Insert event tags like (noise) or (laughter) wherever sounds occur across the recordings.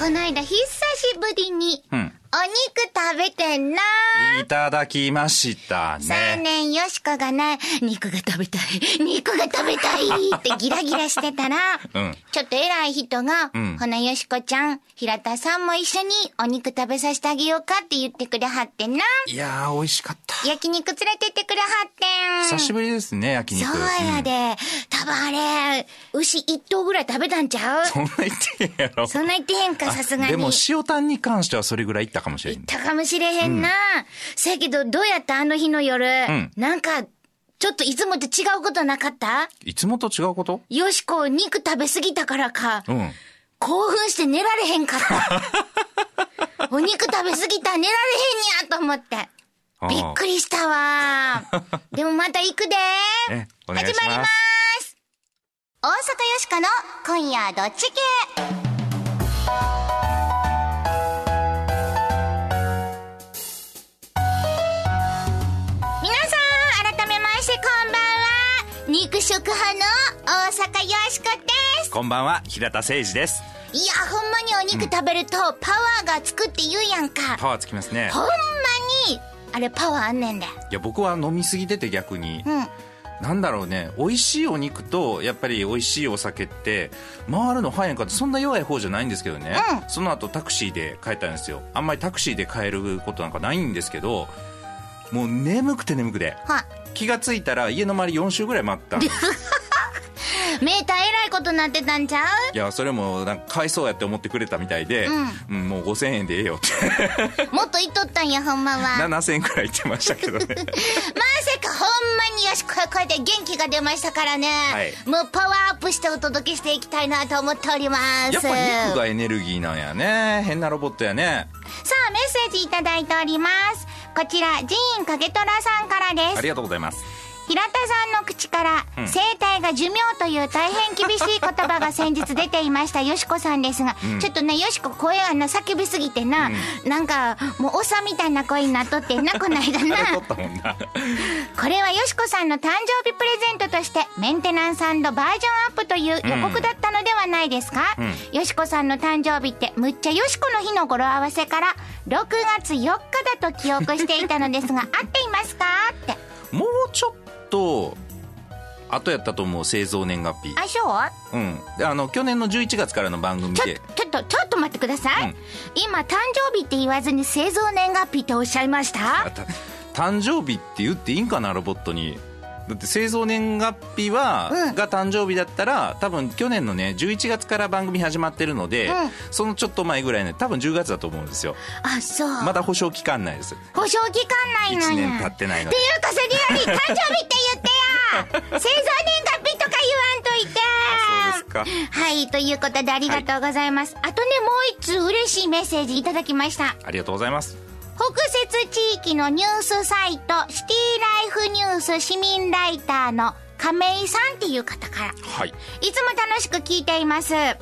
この間久しぶりに、うん。お肉食べてんな。いただきましたね。ねよしこがね、肉が食べたい、(laughs) 肉が食べたいってギラギラしてたら、うんちょっと偉い人が、うんほなよしこちゃん、平田さんも一緒にお肉食べさせてあげようかって言ってくれはってな。いやー、美味しかった。焼肉連れてってくれはってん。久しぶりですね、焼肉。そうやで。多分あれ、牛一頭ぐらい食べたんちゃう？そんな言ってへんやろ。そんな言ってへんか、さすがに。でも、塩タンに関してはそれぐらいいったかもしれん。たかもしれへんな。せやけど、どうやったあの日の夜。んなんか、ちょっといつもと違うことなかった？いつもと違うこと？よしこ、肉食べ過ぎたからか、うん。興奮して寝られへんかった。(laughs) お肉食べ過ぎた、寝られへんやと思って。びっくりしたわ。(laughs) でもまた行くで。ねお願いします始まります。大阪よしこの今夜どっち系？肉食派の大阪よしこです。こんばんは、平田誠二です。いや、ほんまにお肉食べるとパワーがつくって言うやんか。パワーつきますね。ほんまに、あれパワーあんねんで。いや、僕は飲みすぎてて逆に。うん。なんだろうね、美味しいお肉と、やっぱり美味しいお酒って、回るの早いんかって、そんな弱い方じゃないんですけどね。うんその後タクシーで帰ったんですよ。あんまりタクシーで帰ることなんかないんですけど、もう眠くて眠くて。は、気がついたら家の周り4周ぐらい回った。(laughs) いメーターえらいことなってたんちゃう？や、それもなんかかわいそうやって思ってくれたみたいで、うん、もう5000円でええよって。(laughs) もっと言っとったんや、ほんまは。ま7000円くらい言ってましたけどね。(laughs) さかほんまによしここれで元気が出ましたからね。はいもうパワーアップしてお届けしていきたいなと思っております。やっぱ肉がエネルギーなんやね。変なロボットやね。さあ、メッセージいただいております。こちら、ジーン影虎さんからです。あ。りがとうございます。平田さんの口から、うん。生態が寿命という大変厳しい言葉が先日出ていましたよしこさんですが、ん。ちょっとね、よしこ声あんな叫びすぎてな、なんか、もうおさみたいな声になっとってんな、こないだあれな。これはよしこさんの誕生日プレゼントとして、メンテナンスバージョンアップという予告だったのではないですか、うん。よしこさんの誕生日って、むっちゃよしこの日の語呂合わせから、6月4日だと記憶していたのですが、合っていますか？って。もうちょっと、後やったと思う、製造年月日。あ、そう？うん。で、あの、去年の11月からの番組ちょで、ちょっと、ちょっと待ってください。うん今、誕生日って言わずに製造年月日っておっしゃいました誕生日って言っていいんかな、ロボットに。だって製造年月日は、うんが誕生日だったら、多分去年のね、11月から番組始まってるので、うんそのちょっと前ぐらいね、多分10月だと思うんですよ。あ、そう。まだ保証期間内です。保証期間内なんや。1年経ってないので。っていうか、それより、誕生日って言ってや (laughs) 製造年月日とか言わんといてそうですか。はい、ということでありがとうございます。あとね、もう一通嬉しいメッセージいただきました。ありがとうございます。北摂地域のニュースサイト、シティライフニュース市民ライターの亀井さんっていう方から。はい。いつも楽しく聞いています。シティラ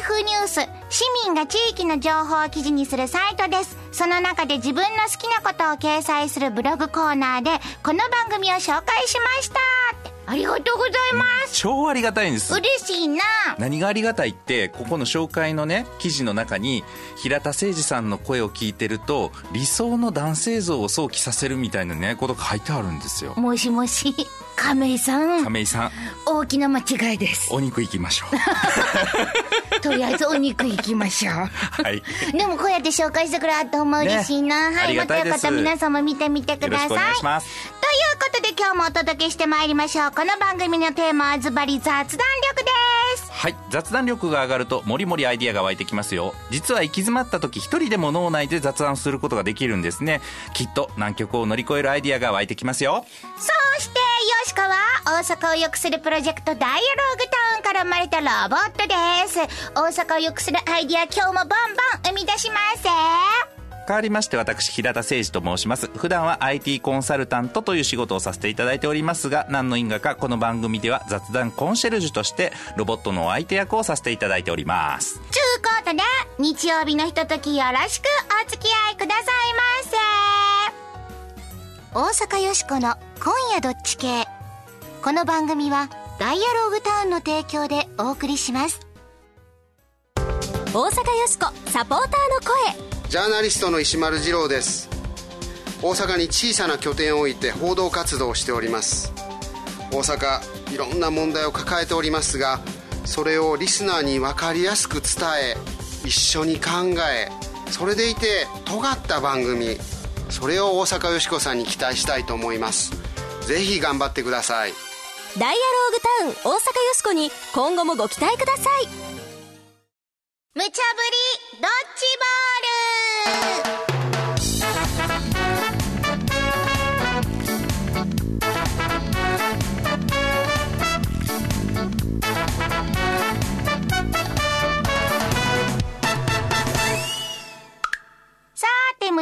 イフニュース、市民が地域の情報を記事にするサイトです。その中で自分の好きなことを掲載するブログコーナーで、この番組を紹介しましたありがとうございます。超ありがたいんです。嬉しいな。何がありがたいってここの紹介のね記事の中に平田誠二さんの声を聞いてると理想の男性像を想起させるみたいなねことが書いてあるんですよもしもし、亀井さん、亀井さん大きな間違いです。お肉行きましょ (laughs) とりあえずお肉行きましょう。うはいでもこうやって紹介してくれはって思う嬉しいな。ねあはい、またよかったら皆さんも見てみてください。ということで今日もお届けしてまいりましょう。この番組のテーマはズバリ雑談力です。はい雑談力が上がるともりもりアイディアが湧いてきますよ実は行き詰まった時一人でも脳内で雑談することができるんですねきっと難局を乗り越えるアイディアが湧いてきますよそして、よしこは大阪を良くするプロジェクトダイアローグタウンから生まれたロボットです。大阪を良くするアイディア今日もバンバン生み出します。変わりまして私平田誠二と申します普段は IT コンサルタントという仕事をさせていただいておりますが何の因果かこの番組では雑談コンシェルジュとしてロボットのお相手役をさせていただいておりますちゅうことで、日曜日のひとときよろしくお付き合いくださいませ。大阪よしこの今夜どっち系。この番組はダイアローグタウンの提供でお送りします。大阪よしこサポーターの声ジャーナリストの石丸次郎です大阪に小さな拠点を置いて報道活動をしております大阪いろんな問題を抱えておりますがそれをリスナーに分かりやすく伝え一緒に考えそれでいて尖った番組それを大阪よしこさんに期待したいと思います。ぜひ頑張ってください。ダイアローグタウン大阪よしこに今後もご期待ください。無茶ぶりドッジボ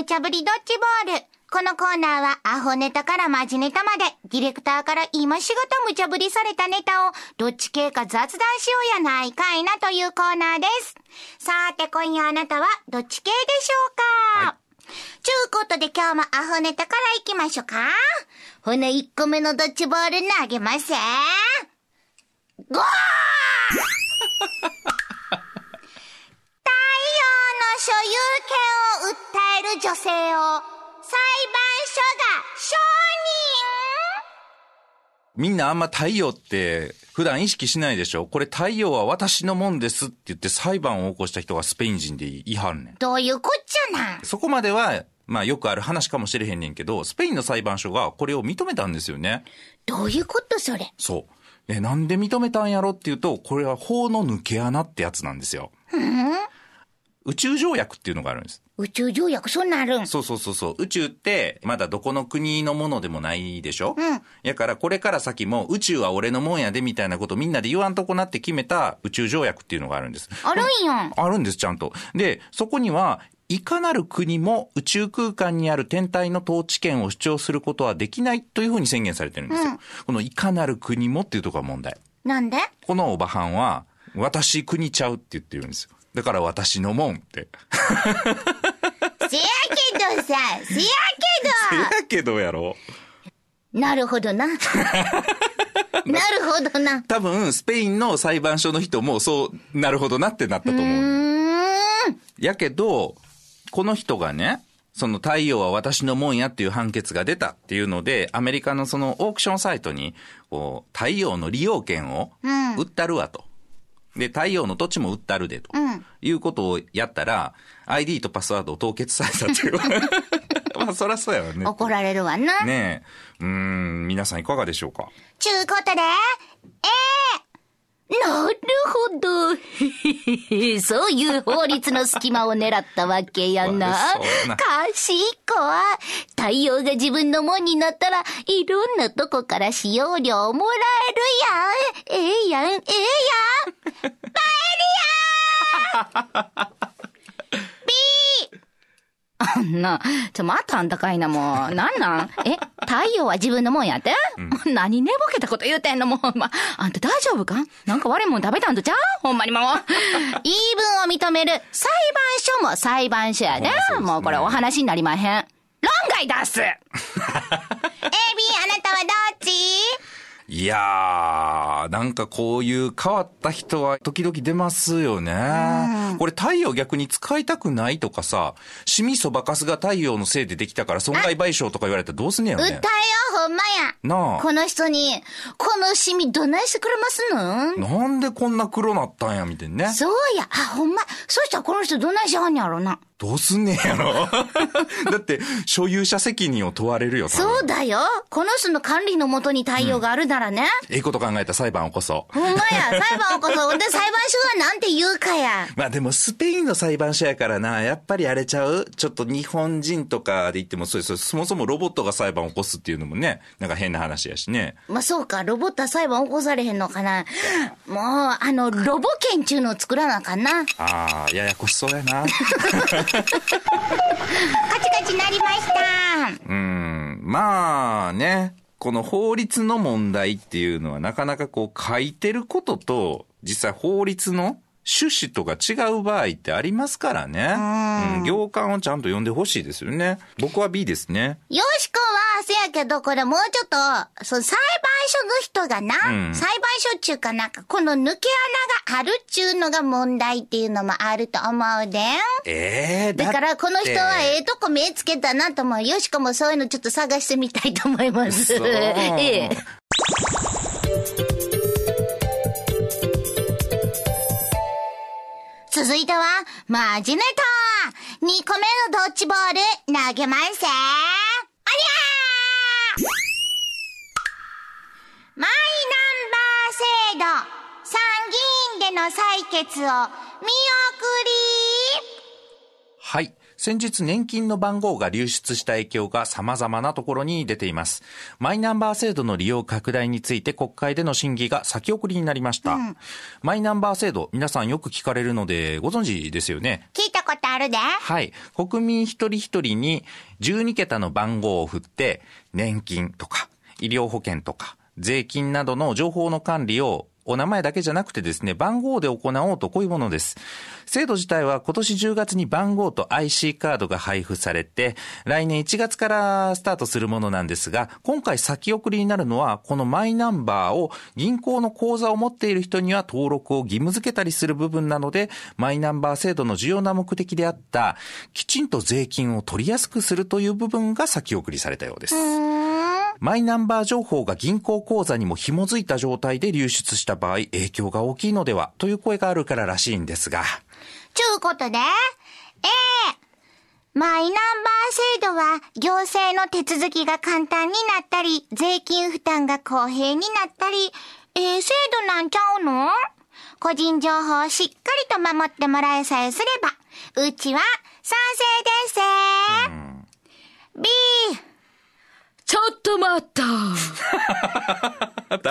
茶ぶりドッジボール。このコーナーはアホネタからマジネタまで、ディレクターから今しがた無茶ぶりされたネタを、どっち系か雑談しようやないかいなというコーナーです。さて今夜あなたはどっち系でしょうか、はい、ちゅうことで今日もアホネタから行きましょうか？ほな1個目のドッジボール投げますゴー所有権を訴える女性を裁判所が承認みんなあんま太陽って普段意識しないでしょ？これ太陽は私のもんですって言って裁判を起こした人がスペイン人で言い張るねん。どういうこっちゃなそこまでは、まあよくある話かもしれへんねんけど、スペインの裁判所がこれを認めたんですよね。どういうことそれ？そう。え、なんで認めたんやろっていうと、これは法の抜け穴ってやつなんですよ。うん宇宙条約っていうのがあるんです。宇宙条約そんなあるん？そうそうそうそう。宇宙ってまだどこの国のものでもないでしょ？うん。やからこれから先も宇宙は俺のもんやでみたいなことみんなで言わんとこなって決めた宇宙条約っていうのがあるんです。あるんや。あるんです、ちゃんと。で、そこには、いかなる国も宇宙空間にある天体の統治権を主張することはできないというふうに宣言されてるんですよ。うん、このいかなる国もっていうところが問題。なんで？このおばはんは、私国ちゃうって言ってるんですよ。だから私のもんって。(laughs) せやけどさ、せやけど。せやけどやろ。なるほどな。(laughs) なるほどな。多分、スペインの裁判所の人もそう、なるほどなってなったと思う。うやけど、この人がね、その太陽は私のもんやっていう判決が出たっていうので、アメリカのそのオークションサイトに、こう、太陽の利用権を売ったるわと。で、太陽の土地も売ったるで、と、いうことをやったら、ID とパスワードを凍結されたっていう。(laughs) まあ、そりゃそうやわね。怒られるわな。ねえ。うん、皆さんいかがでしょうか？ちゅうことで、ええーなるほど。(laughs) そういう法律の隙間を狙ったわけやな。賢い。太陽が自分のもんになったら、いろんなとこから使用料をもらえるやん。ええやん、ええやん。パエリアあ (laughs) んな、ちょ、またあんたかいな、もう。なんなん？え、太陽は自分のもんやって、うん、(laughs) 何寝ぼけたこと言うてんの、もう。ま、あんた大丈夫か？なんか悪いもん食べたんとちゃう？ほんまにもう。(laughs) 言い分を認める裁判所も裁判所やで。ね、もうこれお話になりまへん。論外出す !AB、あなたはどっち？いやー、なんかこういう変わった人は時々出ますよね。これ太陽逆に使いたくないとかさ、シミそばかすが太陽のせいでできたから損害賠償とか言われたらどうすんねやろね。訴えよう、ほんまや。なあ。この人に、このシミどないしてくれますのなんでこんな黒なったんや、みたいなね。そうや。あ、ほんま。そしたらこの人どないしはんやろな。どうすんねんやろ？(laughs) だって、所有者責任を問われるよ、そうだよ。この人の管理のもとに対応があるならね。うん、ええこと考えた裁判を起こそう。ほんまや、裁判を起こそう。で、(laughs) 裁判所がなんて言うかや。まあでも、スペインの裁判所やからな、やっぱり荒れちゃう？ちょっと日本人とかで言ってもそうです。そもそもロボットが裁判を起こすっていうのもね、なんか変な話やしね。まあそうか、ロボットは裁判起こされへんのかな。もう、あの、ロボ犬ちゅうのを作らなあかんな。ああ、ややこしそうやな。(laughs) カチカチなりました。うん、まあね、この法律の問題っていうのはなかなかこう書いてることと、実際法律の趣旨とか違う場合ってありますからね。うん、行間をちゃんと読んでほしいですよね。僕は B ですね。よしせやけど、これもうちょっと、その裁判所の人がな、うん裁判所っちゅうかなんか、この抜け穴があるっちゅうのが問題っていうのもあると思うでん。ええだからこの人はえええとこ目つけたなと思う。よしこもそういうのちょっと探してみたいと思います。(laughs) ええ。続いては、マジネタ !2 個目のドッジボール、投げますせおりゃーマイナンバー制度、参議院での採決を見送りはい。先日年金の番号が流出した影響が様々なところに出ています。マイナンバー制度の利用拡大について国会での審議が先送りになりました。マイナンバー制度、皆さんよく聞かれるのでご存知ですよね。聞いたことあるではい。国民一人一人に12桁の番号を振って、年金とか、医療保険とか、税金などの情報の管理をお名前だけじゃなくてですね、番号で行おうとこういうものです。制度自体は今年10月に番号と IC カードが配布されて、来年1月からスタートするものなんですが、今回先送りになるのは、このマイナンバーを銀行の口座を持っている人には登録を義務付けたりする部分なので、マイナンバー制度の重要な目的であった、きちんと税金を取りやすくするという部分が先送りされたようです。マイナンバー情報が銀行口座にも紐づいた状態で流出した場合、影響が大きいのではという声があるかららしいんですが、ちゅうことで、A、マイナンバー制度は行政の手続きが簡単になったり、税金負担が公平になったり、ええ制度なんちゃうの？個人情報をしっかりと守ってもらえさえすれば、うちは賛成です。B、ちょっと待った。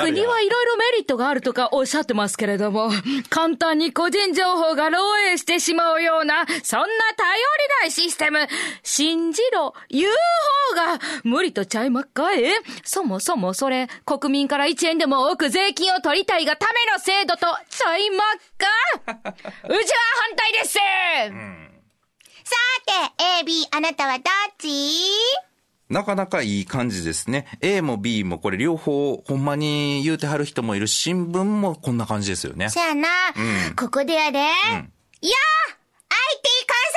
国はいろいろメリットがあるとかおっしゃってますけれども、簡単に個人情報が漏洩してしまうような、そんな頼りないシステム、信じろ、言う方が無理とちゃいまっかえそもそもそれ、国民から1円でも多く税金を取りたいがための制度とちゃいまっか？うちは反対です、さて、A、B、あなたはどっち？なかなかいい感じですね。A も B もこれ両方ほんまに言うてはる人もいるし新聞もこんな感じですよね。そやな、ここでやで、いやー !IT コン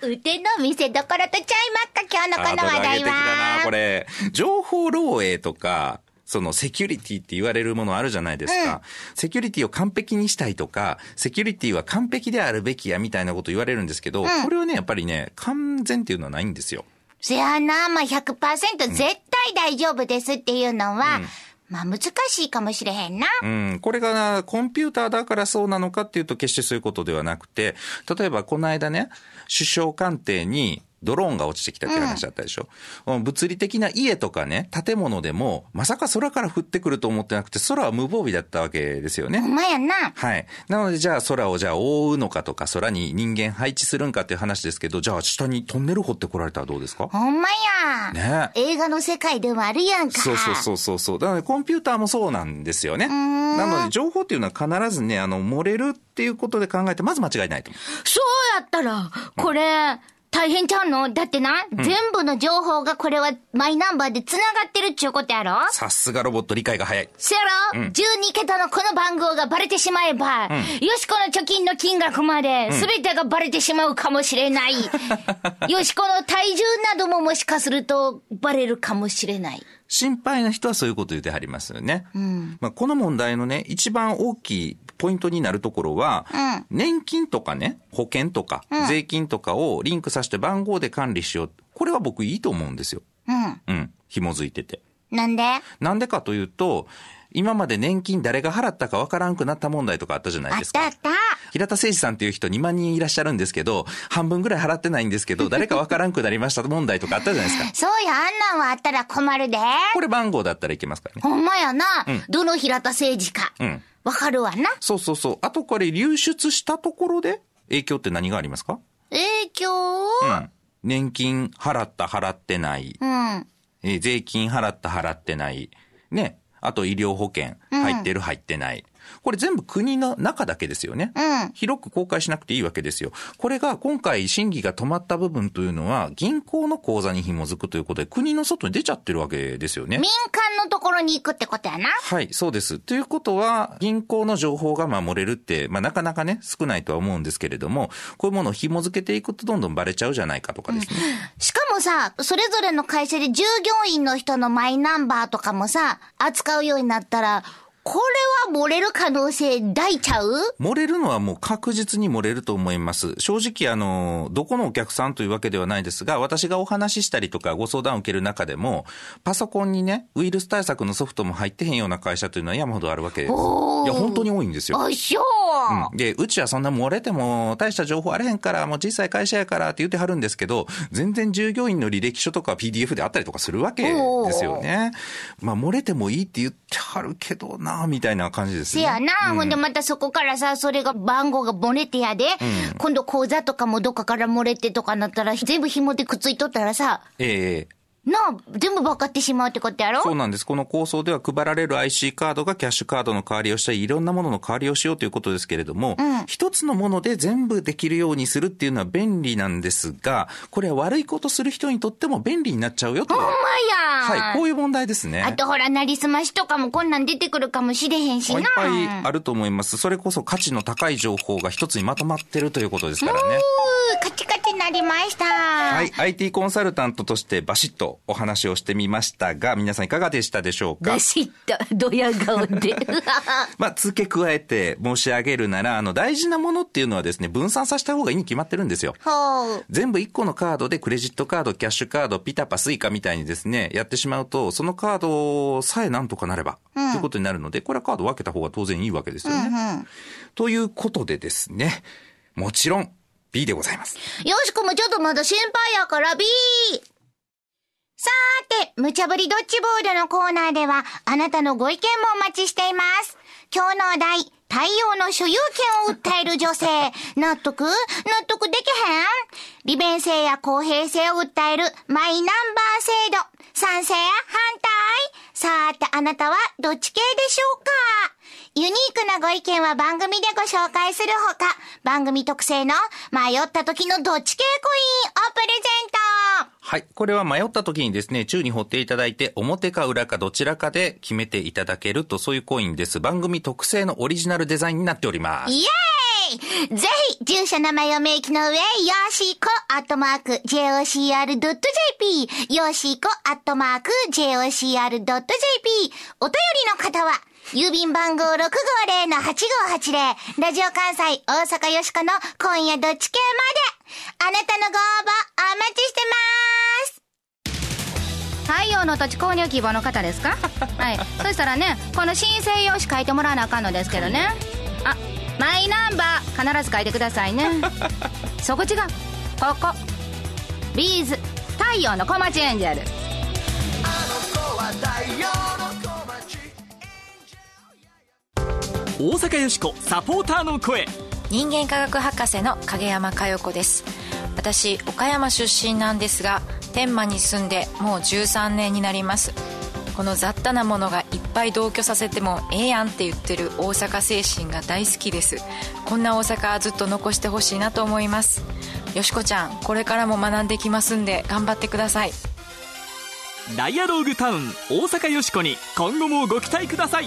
サルタント腕の見せどころとちゃいまっか、今日のこの話題ハードル上げてきたな、は。これ。情報漏洩とか、そのセキュリティって言われるものあるじゃないですか。セキュリティを完璧にしたいとか、セキュリティは完璧であるべきやみたいなこと言われるんですけど、これはね、やっぱりね、完全っていうのはないんですよ。そやな、まあ、100%絶対大丈夫ですっていうのは、まあ、難しいかもしれへんな。うん、これがなコンピューターだからそうなのかっていうと決してそういうことではなくて、例えばこの間ね、首相官邸にドローンが落ちてきたっていう話だったでしょ？うん物理的な家とかね、建物でも、まさか空から降ってくると思ってなくて、空は無防備だったわけですよね。ほんまやな。はい。なので、じゃあ空をじゃあ覆うのかとか、空に人間配置するんかっていう話ですけど、じゃあ下にトンネル掘ってこられたらどうですか？ほんまや。ね映画の世界でもあるやんか。そうそうそうそうそう。なので、コンピューターもそうなんですよね。なので、情報っていうのは必ずね、あの、漏れるっていうことで考えて、まず間違いないと思う。そうやったら、これ、大変ちゃうの？だってな、全部の情報がこれはマイナンバーで繋がってるっちゅうことやろ？さすがロボット理解が早い。せやろ、?12 桁のこの番号がバレてしまえば、よしこの貯金の金額まで、すべてがバレてしまうかもしれない。(laughs) よしこの体重などももしかするとバレるかもしれない。心配な人はそういうこと言ってはりますよね。まあ、この問題のね、一番大きいポイントになるところは、年金とかね、保険とか、税金とかをリンクさせて番号で管理しよう。これは僕いいと思うんですよ。うん。うん。紐づいてて。なんで？なんでかというと、今まで年金誰が払ったかわからんくなった問題とかあったじゃないあっですか。たあった。平田誠二さんっていう人2万人いらっしゃるんですけど、半分ぐらい払ってないんですけど、(laughs) 誰かわからんくなりました問題とかあったじゃないですか。そうや、あんなんはあったら困るで。これ番号だったらいけますからね。ほんまやな。どの平田誠二か。うん。わかるわな。そうそうそう。あとこれ流出したところで影響って何がありますか？影響？うん。年金払った払ってない。うん。えー税金払った払ってない。ね。あと医療保険入ってる入ってない。これ全部国の中だけですよね。うん広く公開しなくていいわけですよ。これが今回審議が止まった部分というのは、銀行の口座に紐づくということで、国の外に出ちゃってるわけですよね民。間のところに行くってことやな。はい、そうです。ということは、銀行の情報が守れるって、まあなかなかね、少ないとは思うんですけれども、こういうものを紐づけていくとどんどんバレちゃうじゃないかとかですね。しかもさ、それぞれの会社で従業員の人のマイナンバーとかもさ、扱うようになったら、これは漏れる可能性大ちゃう？漏れるのはもう確実に漏れると思います。正直あの、どこのお客さんというわけではないですが、私がお話ししたりとかご相談を受ける中でも、パソコンにね、ウイルス対策のソフトも入ってへんような会社というのは山ほどあるわけです。いや、本当に多いんですよ。あ、そう、うんで、うちはそんな漏れても大した情報あれへんから、もう小さい会社やからって言ってはるんですけど、全然従業員の履歴書とか PDF であったりとかするわけですよね。まあ、漏れてもいいって言ってはるけどな、みたいな感じですね。せやな、ほんでまたそこからさ、それが番号が漏れてやで、今度口座とかもどっかから漏れてとかなったら、全部紐でくっついとったらさ、ええなあ、全部分かってしまうってことやろ？そうなんです。この構想では配られる IC カードがキャッシュカードの代わりをしたり、いろんなものの代わりをしようということですけれども、一つのもので全部できるようにするっていうのは便利なんですが、これは悪いことする人にとっても便利になっちゃうよと。ほんまやはい、こういう問題ですね。あとほら、なりすましとかもこんなん出てくるかもしれへんしな。いっぱいあると思います。それこそ価値の高い情報が一つにまとまってるということですからね。うーカチカチなりました。は。はい IT コンサルタントとしてバシッとお話をしてみましたが、皆さんいかがでしたでしょうか？バシッと、ドヤ顔で。(laughs) まあ、付け加えて申し上げるなら、あの、大事なものっていうのはですね、分散させた方がいいに決まってるんですよ。ほう。全部1個のカードでクレジットカード、キャッシュカード、ピタパ、スイカみたいにですね、やってしまうと、そのカードさえなんとかなれば、ということになるので、これはカード分けた方が当然いいわけですよね。ということでですね、もちろん B でございます。よしこもちょっとまだ心配やから B! さーて、無茶ぶりドッジボールのコーナーでは、あなたのご意見もお待ちしています。今日のお題、太陽の所有権を訴える女性。(laughs) 納得？納得できへん？利便性や公平性を訴えるマイナンバー制度。賛成？反対？さーて、あなたはどっち系でしょうか？ユニークなご意見は番組でご紹介するほか、番組特製の迷った時のどっち系コインをプレゼントはい。これは迷った時にですね、宙に掘っていただいて、表か裏かどちらかで決めていただけると、そういうコインです。番組特製のオリジナルデザインになっております。イエーイぜひ、住所名前を明記の上、よーしーこ、アットマーク、jocr.jp、よーしーこ、アットマーク、jocr.jp、お便りの方は、郵便番号650-8580、ラジオ関西、大阪よしこの今夜どっち系まで、あなたのご応募、お待ちしてます。太陽の土地購入希望の方ですか？(laughs) はい。そしたらねこの申請用紙書いてもらわなあかんのですけどね。あマイナンバー必ず書いてくださいね。(laughs) そこ違う。ここ。ビーズ太陽の小町エンジェル大阪よしこサポーターの声。人間科学博士の影山佳代子です。私岡山出身なんですが天満に住んでもう13年になります。この雑多なものがいっぱい同居させてもええやんって言ってる大阪精神が大好きです。こんな大阪ずっと残してほしいなと思います。よしこちゃんこれからも学んできますんで頑張ってください。ダイアローグタウン大阪よしこに今後もご期待ください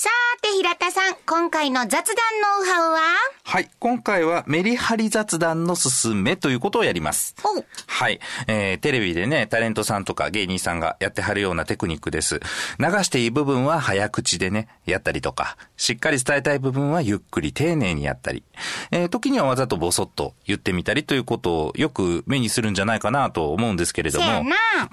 さーて平田さん今回の雑談ノウハウは？はい。今回はメリハリ雑談のすすめということをやります。おはい。えー、テレビでね、タレントさんとか芸人さんがやってはるようなテクニックです。流していい部分は早口でね、やったりとか、しっかり伝えたい部分はゆっくり丁寧にやったり、えー、時にはわざとボソッと言ってみたりということをよく目にするんじゃないかなと思うんですけれども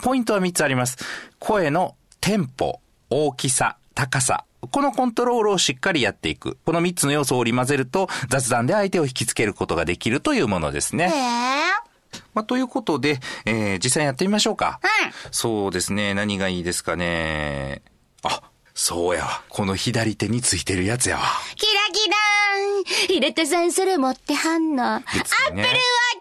ポイントは3つあります。声のテンポ、大きさ、高さ。このコントロールをしっかりやっていく。この3つの要素を織り交ぜると、雑談で相手を引きつけることができるというものですへね。えまあ、ということで、えー、実際やってみましょうか。うんそうですね。何がいいですかね。あ、そうやわ。この左手についてるやつやわ。キラキラ入れてさんそれ持ってはんの。アップルウォッ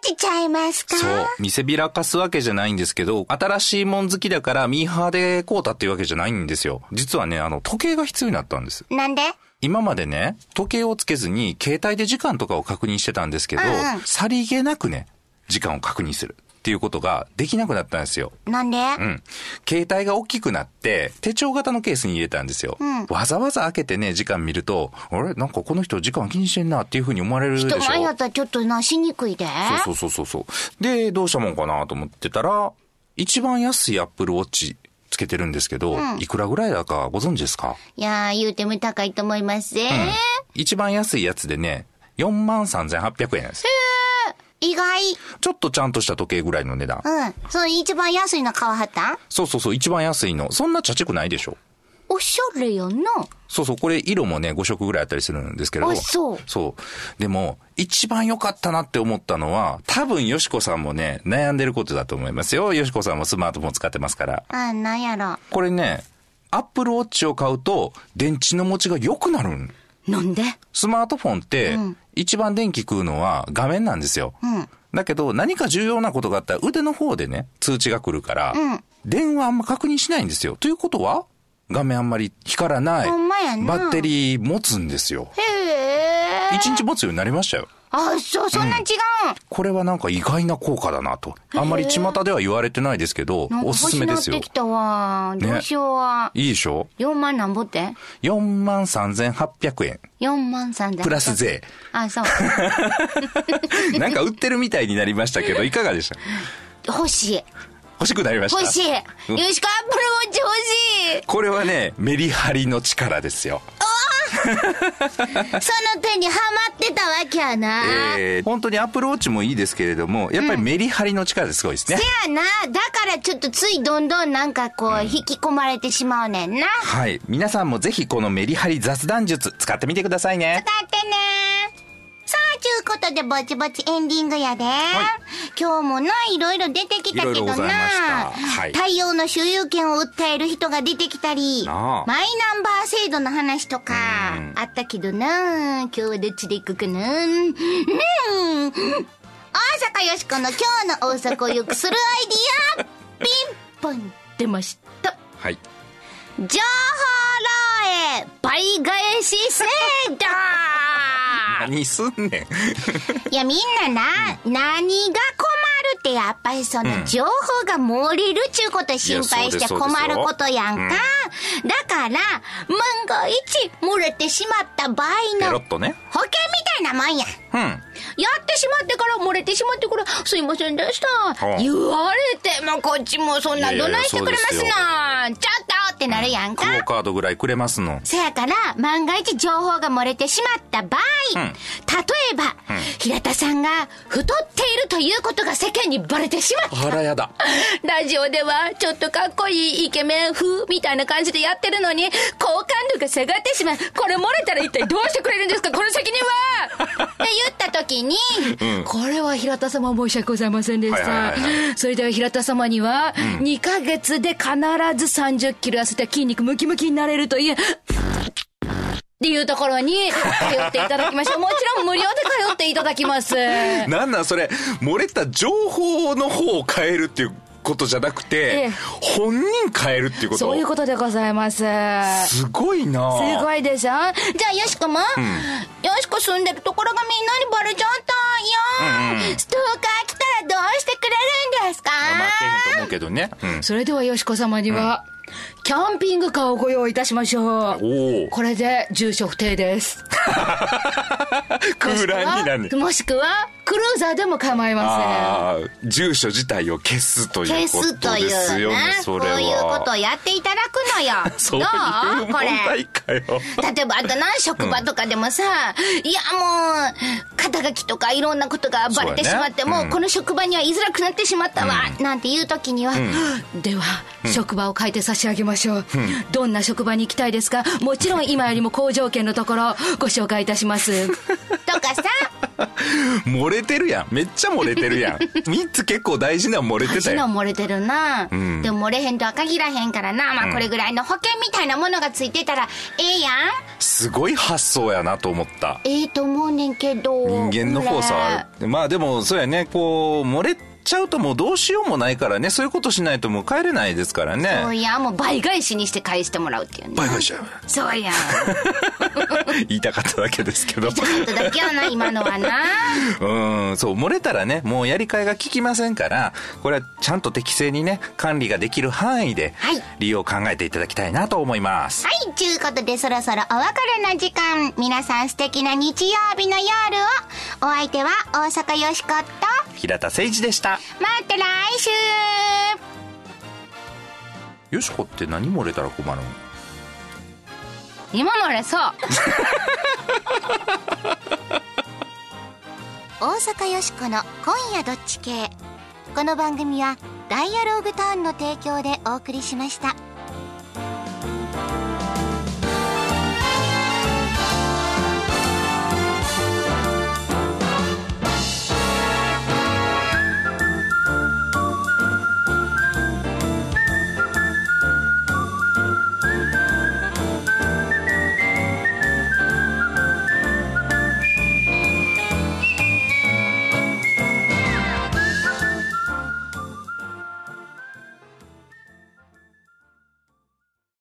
チちゃいますか？そう。見せびらかすわけじゃないんですけど、新しいもん好きだからミーハーで買うたっていうわけじゃないんですよ。実はね、あの、時計が必要になったんです。なんで？今までね、時計をつけずに携帯で時間とかを確認してたんですけど、うんうんさりげなくね、時間を確認するっていうことができなくなったんですよ。なんで、うん。携帯が大きくなって、手帳型のケースに入れたんですよ。うんわざわざ開けてね、時間見ると、あれ？なんかこの人時間気にしてんなっていうふうに思われるでしょ？人前やったらちょっとな、しにくいで。そうそうそうそう。で、どうしたもんかなと思ってたら、一番安いアップルウォッチつけてるんですけど、いくらぐらいだかご存知ですか？いやー、言うても高いと思いますぜ。一番安いやつでね、4万3800円です。意外。ちょっとちゃんとした時計ぐらいの値段。うん。その一番安いの買わはった？んそうそうそう、一番安いの。そんなちゃちくないでしょおしゃれよな。そうそう、これ色もね、5色ぐらいあったりするんですけど。あそうそう。でも、一番良かったなって思ったのは、多分、よしこさんもね、悩んでることだと思いますよ。よしこさんもスマートフォン使ってますから。あ、なんやろ。これね、アップルウォッチを買うと、電池の持ちが良くなるん。なんで？スマートフォンって、一番電気食うのは画面なんですよ。んだけど、何か重要なことがあったら腕の方でね、通知が来るから、うん電話あんま確認しないんですよ。ということは、画面あんまり光らない。ほんまやなバッテリー持つんですよ。へえ。一日持つようになりましたよ。あ、そう、そんなん違うん。これはなんか意外な効果だなと。あんまり巷では言われてないですけどおすすめですよなってき。たわ。どうしようわ。いいでしょ？4万なんぼって ?4 万3800円。?4 万3千。プラス税。あ、そう。(laughs) なんか売ってるみたいになりましたけど、(laughs) いかがでした？欲しい。欲しくなりました？欲しい。ようんしこアップルウォッチ欲しい。これはね、メリハリの力ですよ。(laughs) その手にハマってたわけやな。えー、本当にアプローチもいいですけれども、やっぱりメリハリの力ですごいですね。せやな。だからちょっとついどんどんなんかこう、引き込まれてしまうねんな。はい。皆さんもぜひこのメリハリ雑談術使ってみてくださいね。使ってね。さあ、ちゅうことでぼちぼちエンディングやで。今日もな、いろいろ出てきたけどな。太陽の所有権を訴える人が出てきたり、マイナンバー制度の話とか、あったけどな。今日はどっちで行くかな。うん。大阪よしこの今日の大阪を良くするアイディア、ピンポン出ました。はい。情報漏洩倍返し制度何すんねん。いや、みんなな、何が困るってやっぱりその情報が漏れるっちゅうこと心配して困ることやんか。だから、万が一漏れてしまった場合の。保険みたいなもんや。うん。やってしまってから漏れてしまってから、すいませんでした。あ言われてもこっちもそんなどないしてくれますな。ちょっとってなるやんか。クオカードぐらいくれますの。せやから、万が一情報が漏れてしまった場合、うん例えば、平田さんが太っているということが世間にバレてしまった。あらやだ。(laughs) ラジオではちょっとかっこいいイケメン風みたいな感じでやってるのに好感度が下がってしまう。これ漏れたら一体どうしてくれるんですか？この責任は (laughs) って言った時に、これは平田様申し訳ございませんでした。それでは平田様には、2ヶ月で必ず30キロ痩せた筋肉ムキムキになれるという、っていうところに通っていただきましょう。もちろん無料で通っていただきます。なんなんそれ、漏れた情報の方を変えるっていうことじゃなくて、ええ本人変えるっていうこと？そういうことでございます。すごいなすごいでしょ？じゃあ、よしこも、よしこ住んでるところがみんなにバレちゃったんよ、ストーカー来たらどうしてくれるんですか？まあ、けへんと思うけどね。うん。それではよしこ様には、キャンピングカーをご用意いたしましょう。これで住所不定です。(laughs) 空欄になる。もしくは、クルーザーでも構いまああ、住所自体を消すという消ことですよねな、、そういうことをやっていただくのよ。(laughs) そういう。例えば、あとな、職場とかでもさ、いや、もう、肩書きとかいろんなことがバレてしまって、もうこの職場には居づらくなってしまったわ、なんていう時には、す。では、職場を変えて差し上げましょう。どんな職場に行きたいですか？もちろん今よりも好条件のところ、ご紹介いたします。(laughs) とかさ、(laughs) 漏れてるやん。めっちゃ漏れてるやん。(laughs) 3つ結構大事なの漏れてたよ足の漏れてるな、ん。でも漏れへんとは限らへんからな、まあこれぐらいの保険みたいなものがついてたらええやん。すごい発想やなと思った。ええと思うねんけど。人間のフォースはある。まあでもそうやね。こう漏れちゃうともうどうしようもないからね。そういうことしないともう帰れないですからね。そうやもう倍返しにして返してもらうっていうね。倍返しちゃう。そうや。ん (laughs) 言いたかっただけですけど。ちょっとだけやな今のはな。うんそう漏れたらねもうやり替えが効きませんからこれはちゃんと適正にね管理ができる範囲ではい。利用を考えていただきたいなと思います、はい、ちゅうことでそろそろお別れの時間。皆さん素敵な日曜日の夜を。お相手は大阪よしこと、平田誠一でした。また来週。よしこって何漏れたら困るの？今までそう。大阪よしこの今夜どっち系。この番組はダイアローグターンの提供でお送りしました。